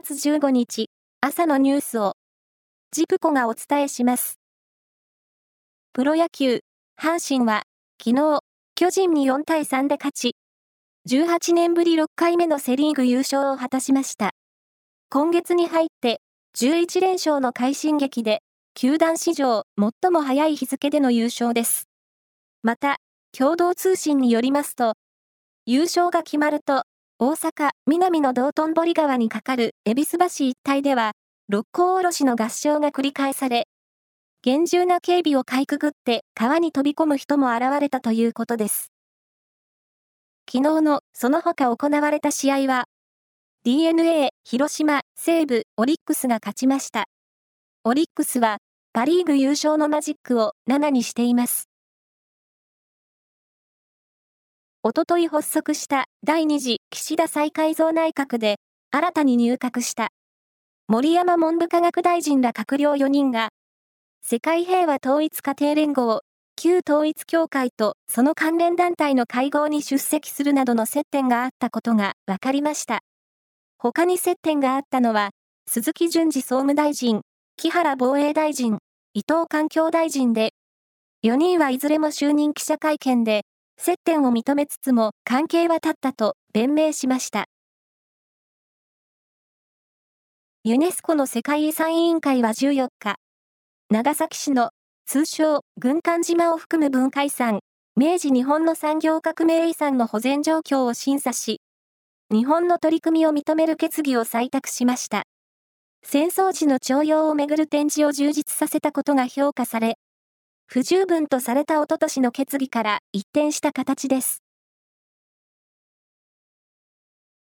月15日、朝のニュースを、ジプコがお伝えします。プロ野球、阪神は、昨日、巨人に4対3で勝ち、18年ぶり6回目のセリーグ優勝を果たしました。今月に入って、11連勝の快進撃で、球団史上最も早い日付での優勝です。また、共同通信によりますと、優勝が決まると、大阪、南の道頓堀川に架かる恵比寿橋一帯では、六甲おろしの合唱が繰り返され、厳重な警備をかいくぐって川に飛び込む人も現れたということです。昨日のその他行われた試合は、DNA、広島、西武、オリックスが勝ちました。オリックスはパリーグ優勝のマジックを7にしています。おととい発足した第2次岸田再改造内閣で新たに入閣した森山文部科学大臣ら閣僚4人が世界平和統一家庭連合旧統一協会とその関連団体の会合に出席するなどの接点があったことが分かりました。他に接点があったのは鈴木淳二総務大臣、木原防衛大臣、伊藤環境大臣で4人はいずれも就任記者会見で接点を認めつつも関係は立ったと弁明しました。ユネスコの世界遺産委員会は14日、長崎市の通称軍艦島を含む文化遺産、明治日本の産業革命遺産の保全状況を審査し、日本の取り組みを認める決議を採択しました。戦争時の徴用をめぐる展示を充実させたことが評価され、不十分とされたおととしの決議から一転した形です。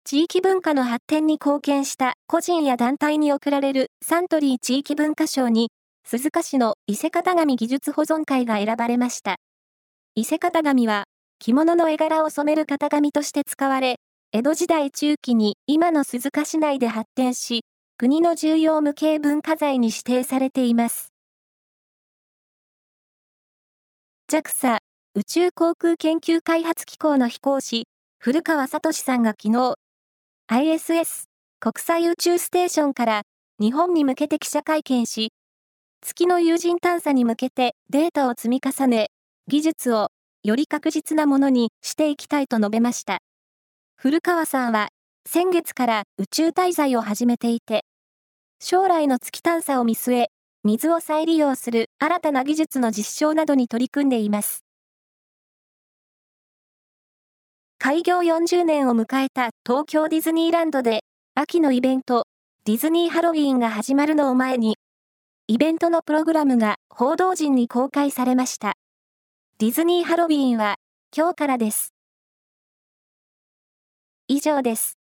地域文化の発展に貢献した個人や団体に贈られるサントリー地域文化賞に、鈴鹿市の伊勢型紙技術保存会が選ばれました。伊勢型紙は、着物の絵柄を染める型紙として使われ、江戸時代中期に今の鈴鹿市内で発展し、国の重要無形文化財に指定されています。JAXA 宇宙航空研究開発機構の飛行士、古川聡さんが昨日、ISS 国際宇宙ステーションから日本に向けて記者会見し、月の有人探査に向けてデータを積み重ね、技術をより確実なものにしていきたいと述べました。古川さんは先月から宇宙滞在を始めていて、将来の月探査を見据え、水を再利用する新たな技術の実証などに取り組んでいます。開業40年を迎えた東京ディズニーランドで、秋のイベント、ディズニーハロウィーンが始まるのを前に、イベントのプログラムが報道陣に公開されました。ディズニーハロウィーンは今日からです。以上です。